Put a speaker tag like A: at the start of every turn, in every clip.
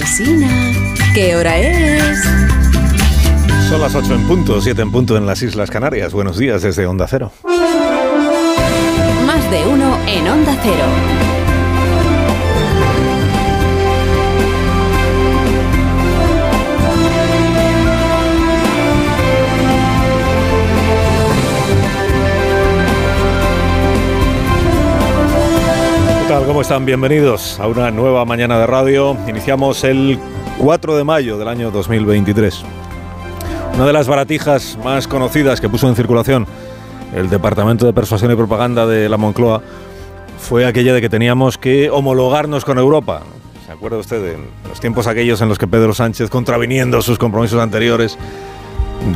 A: Alsina, ¿qué hora es?
B: Son las 8 en punto, 7 en punto en las Islas Canarias. Buenos días desde Onda Cero.
A: Más de uno en Onda Cero.
B: Bienvenidos a una nueva mañana de radio. Iniciamos el 4 de mayo del año 2023. Una de las baratijas más conocidas que puso en circulación el Departamento de Persuasión y Propaganda de la Moncloa fue aquella de que teníamos que homologarnos con Europa. ¿Se acuerda usted de los tiempos aquellos en los que Pedro Sánchez, contraviniendo sus compromisos anteriores,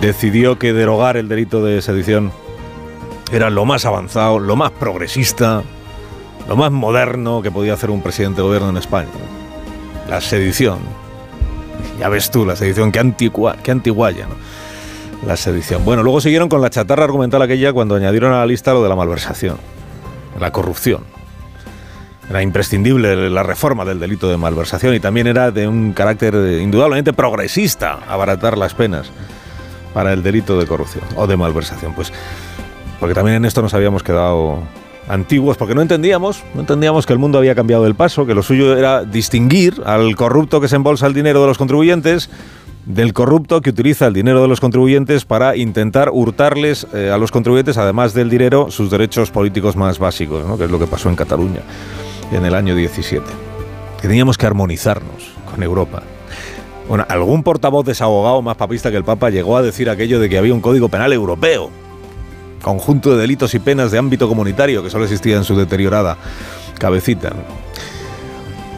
B: decidió que derogar el delito de sedición era lo más avanzado, lo más progresista, lo más moderno que podía hacer un presidente de gobierno en España. La sedición. Ya ves tú, la sedición, qué, antigua, qué antiguaya, ¿no? La sedición. Bueno, luego siguieron con la chatarra argumental aquella cuando añadieron a la lista lo de la malversación, la corrupción. Era imprescindible la reforma del delito de malversación y también era de un carácter indudablemente progresista abaratar las penas para el delito de corrupción o de malversación. Pues porque también en esto nos habíamos quedado antiguos, porque no entendíamos, no entendíamos que el mundo había cambiado el paso, que lo suyo era distinguir al corrupto que se embolsa el dinero de los contribuyentes del corrupto que utiliza el dinero de los contribuyentes para intentar hurtarles eh, a los contribuyentes, además del dinero, sus derechos políticos más básicos, ¿no? que es lo que pasó en Cataluña en el año 17. Que teníamos que armonizarnos con Europa. Bueno, algún portavoz desabogado más papista que el Papa llegó a decir aquello de que había un código penal europeo conjunto de delitos y penas de ámbito comunitario que solo existía en su deteriorada cabecita.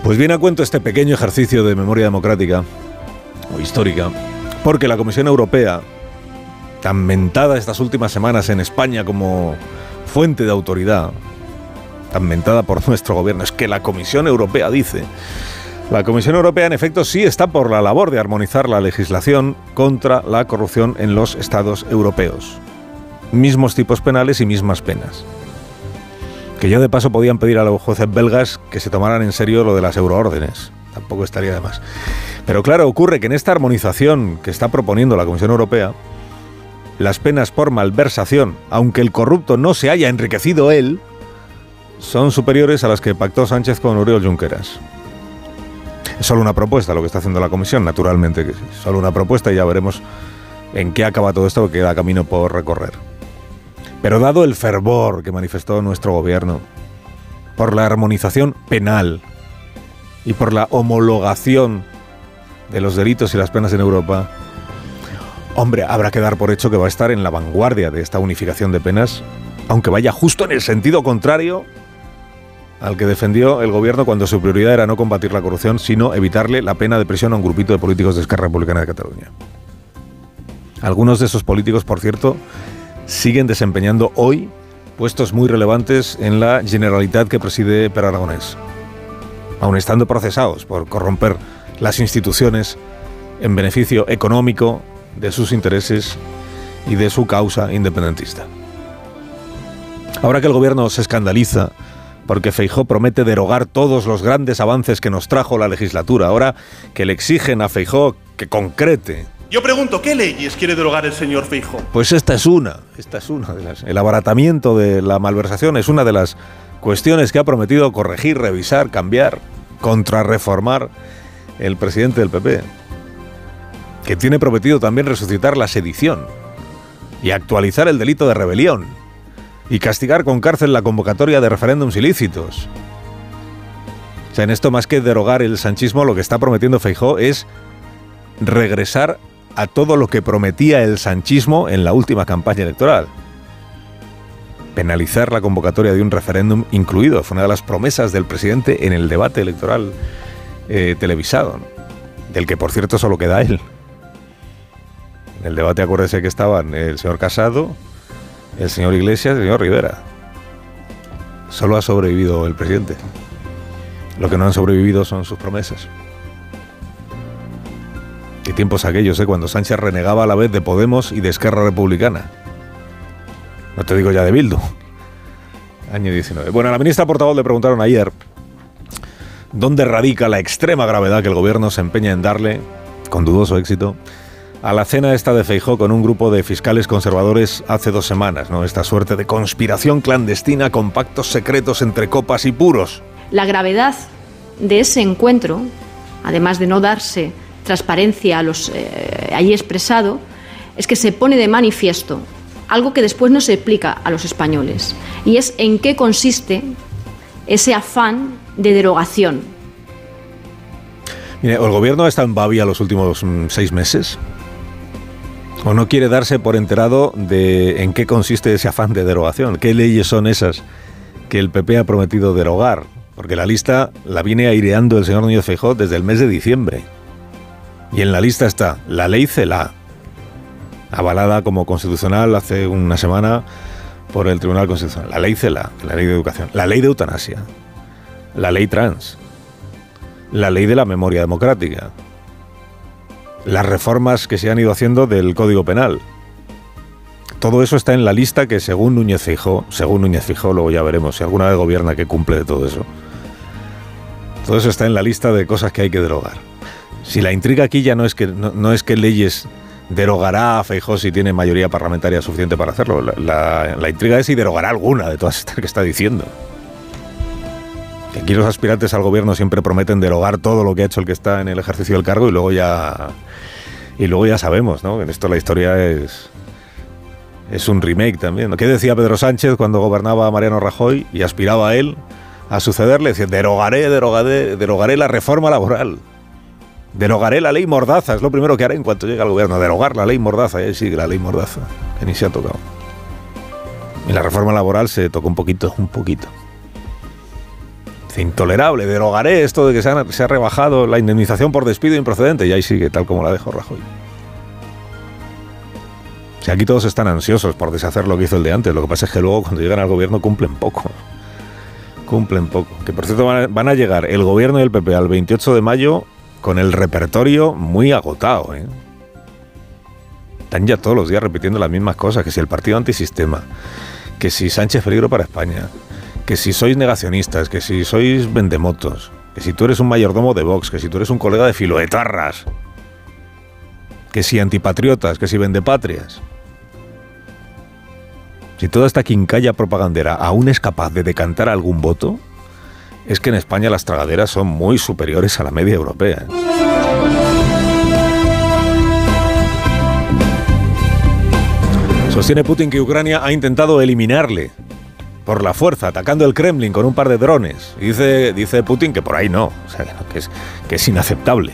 B: Pues viene a cuento este pequeño ejercicio de memoria democrática o histórica, porque la Comisión Europea, tan mentada estas últimas semanas en España como fuente de autoridad, tan mentada por nuestro gobierno, es que la Comisión Europea dice, la Comisión Europea en efecto sí está por la labor de armonizar la legislación contra la corrupción en los Estados europeos mismos tipos penales y mismas penas. Que yo de paso podían pedir a los jueces belgas que se tomaran en serio lo de las euroórdenes. Tampoco estaría de más. Pero claro, ocurre que en esta armonización que está proponiendo la Comisión Europea, las penas por malversación, aunque el corrupto no se haya enriquecido él, son superiores a las que pactó Sánchez con Oriol Junqueras. Es solo una propuesta lo que está haciendo la Comisión, naturalmente que sí. Solo una propuesta y ya veremos en qué acaba todo esto, que queda camino por recorrer. Pero dado el fervor que manifestó nuestro gobierno por la armonización penal y por la homologación de los delitos y las penas en Europa, hombre, habrá que dar por hecho que va a estar en la vanguardia de esta unificación de penas, aunque vaya justo en el sentido contrario al que defendió el gobierno cuando su prioridad era no combatir la corrupción, sino evitarle la pena de prisión a un grupito de políticos de Esquerra Republicana de Cataluña. Algunos de esos políticos, por cierto, siguen desempeñando hoy puestos muy relevantes en la Generalitat que preside Per aun estando procesados por corromper las instituciones en beneficio económico de sus intereses y de su causa independentista. Ahora que el gobierno se escandaliza porque Feijó promete derogar todos los grandes avances que nos trajo la legislatura, ahora que le exigen a Feijó que concrete
C: yo pregunto, ¿qué leyes quiere derogar el señor Feijo?
B: Pues esta es una, esta es una de las. El abaratamiento de la malversación es una de las cuestiones que ha prometido corregir, revisar, cambiar, contrarreformar el presidente del PP. Que tiene prometido también resucitar la sedición y actualizar el delito de rebelión y castigar con cárcel la convocatoria de referéndums ilícitos. O sea, en esto más que derogar el sanchismo, lo que está prometiendo Feijó es regresar a todo lo que prometía el sanchismo en la última campaña electoral. Penalizar la convocatoria de un referéndum incluido fue una de las promesas del presidente en el debate electoral eh, televisado, del que por cierto solo queda él. En el debate acuérdese que estaban el señor Casado, el señor Iglesias y el señor Rivera. Solo ha sobrevivido el presidente. Lo que no han sobrevivido son sus promesas. Tiempos aquellos, ¿eh? cuando Sánchez renegaba a la vez de Podemos y de Esquerra Republicana. No te digo ya de Bildu. Año 19. Bueno, a la ministra portavoz le preguntaron ayer dónde radica la extrema gravedad que el gobierno se empeña en darle, con dudoso éxito, a la cena esta de Feijó con un grupo de fiscales conservadores hace dos semanas, ¿no? Esta suerte de conspiración clandestina con pactos secretos entre copas y puros.
D: La gravedad de ese encuentro, además de no darse transparencia a los eh, allí expresado, es que se pone de manifiesto algo que después no se explica a los españoles, y es en qué consiste ese afán de derogación.
B: Mire, ¿el gobierno ha estado en Bavia los últimos mm, seis meses? ¿O no quiere darse por enterado de en qué consiste ese afán de derogación? ¿Qué leyes son esas que el PP ha prometido derogar? Porque la lista la viene aireando el señor Núñez Feijóo desde el mes de diciembre. Y en la lista está la ley CELA, avalada como constitucional hace una semana por el Tribunal Constitucional. La ley CELA, la ley de educación, la ley de eutanasia, la ley trans, la ley de la memoria democrática, las reformas que se han ido haciendo del Código Penal. Todo eso está en la lista que según Núñez Fijó, según Núñez Fijó, luego ya veremos si alguna vez gobierna que cumple de todo eso. Todo eso está en la lista de cosas que hay que derogar. Si la intriga aquí ya no es que no, es que leyes derogará a Feijó si tiene mayoría parlamentaria suficiente para hacerlo. La, intriga es si derogará alguna de todas estas que está diciendo. Que aquí los aspirantes al gobierno siempre prometen derogar todo lo que ha hecho el que está en el ejercicio del cargo y luego ya y luego ya sabemos, ¿no? En esto la historia es es un remake también. ¿Qué decía Pedro Sánchez cuando gobernaba Mariano Rajoy y aspiraba a él a sucederle? Decía, derogaré, derogaré, derogaré la reforma laboral. Derogaré la ley Mordaza, es lo primero que haré en cuanto llegue al gobierno, derogar la ley Mordaza, ahí sigue la ley Mordaza, que ni se ha tocado. Y la reforma laboral se tocó un poquito, un poquito. Dice, intolerable, derogaré esto de que se ha, se ha rebajado la indemnización por despido improcedente, y ahí sigue, tal como la dejó Rajoy. Si aquí todos están ansiosos por deshacer lo que hizo el de antes, lo que pasa es que luego cuando llegan al gobierno cumplen poco. Cumplen poco. Que por cierto van a llegar el gobierno y el PP al 28 de mayo con el repertorio muy agotado. ¿eh? Están ya todos los días repitiendo las mismas cosas, que si el partido antisistema, que si Sánchez peligro para España, que si sois negacionistas, que si sois vendemotos, que si tú eres un mayordomo de Vox, que si tú eres un colega de filoetarras, que si antipatriotas, que si vendepatrias. Si toda esta quincalla propagandera aún es capaz de decantar algún voto, es que en España las tragaderas son muy superiores a la media europea. Sostiene Putin que Ucrania ha intentado eliminarle por la fuerza, atacando el Kremlin con un par de drones. dice, dice Putin que por ahí no, que, es, que es inaceptable.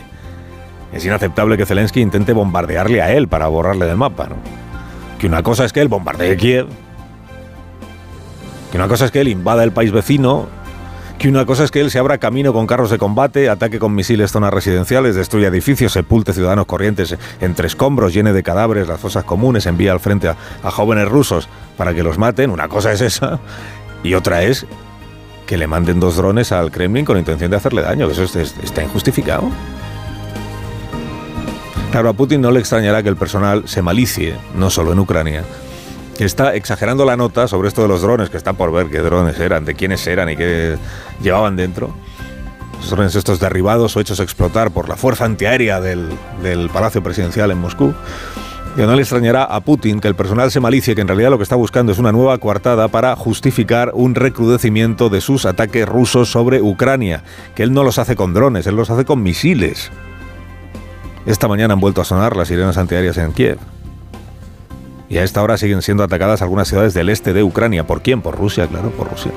B: Es inaceptable que Zelensky intente bombardearle a él para borrarle del mapa. Que una cosa es que él bombardee Kiev, que una cosa es que él invada el país vecino que una cosa es que él se abra camino con carros de combate, ataque con misiles zonas residenciales, destruya edificios, sepulte ciudadanos corrientes entre escombros, llene de cadáveres las fosas comunes, envía al frente a, jóvenes rusos para que los maten. Una cosa es esa. Y otra es que le manden dos drones al Kremlin con intención de hacerle daño, eso está injustificado. Claro, a Putin no le extrañará que el personal se malicie, no solo en Ucrania, está exagerando la nota sobre esto de los drones, que está por ver qué drones eran, de quiénes eran y qué llevaban dentro. Los drones estos derribados o hechos explotar por la fuerza antiaérea del, del Palacio Presidencial en Moscú. Y no le extrañará a Putin que el personal se malicie, que en realidad lo que está buscando es una nueva coartada para justificar un recrudecimiento de sus ataques rusos sobre Ucrania, que él no los hace con drones, él los hace con misiles. Esta mañana han vuelto a sonar las sirenas antiaéreas en Kiev. Y a esta hora siguen siendo atacadas algunas ciudades del este de Ucrania. ¿Por quién? Por Rusia, claro, por Rusia.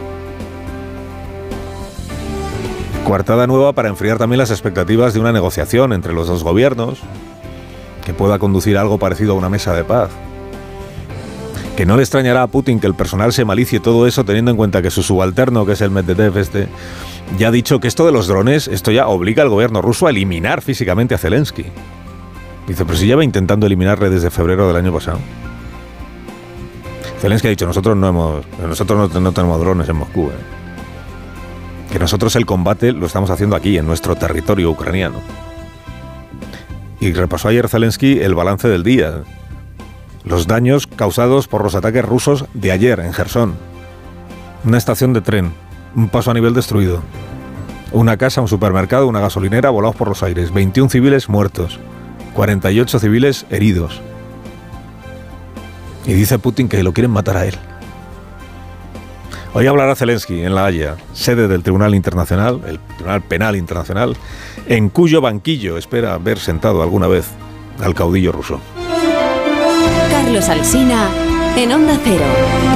B: Coartada nueva para enfriar también las expectativas de una negociación entre los dos gobiernos que pueda conducir a algo parecido a una mesa de paz. Que no le extrañará a Putin que el personal se malicie todo eso teniendo en cuenta que su subalterno, que es el Medvedev este, ya ha dicho que esto de los drones, esto ya obliga al gobierno ruso a eliminar físicamente a Zelensky. Dice, pero si lleva intentando eliminarle desde febrero del año pasado. Zelensky ha dicho, nosotros no hemos, nosotros no, tenemos drones en Moscú. ¿eh? Que nosotros el combate lo estamos haciendo aquí, en nuestro territorio ucraniano. Y repasó ayer Zelensky el balance del día. Los daños causados por los ataques rusos de ayer en Gerson. Una estación de tren, un paso a nivel destruido. Una casa, un supermercado, una gasolinera volados por los aires. 21 civiles muertos. 48 civiles heridos. Y dice Putin que lo quieren matar a él. Hoy hablará Zelensky en La Haya, sede del Tribunal Internacional, el Tribunal Penal Internacional, en cuyo banquillo espera haber sentado alguna vez al caudillo ruso.
A: Carlos Alsina en Onda Cero.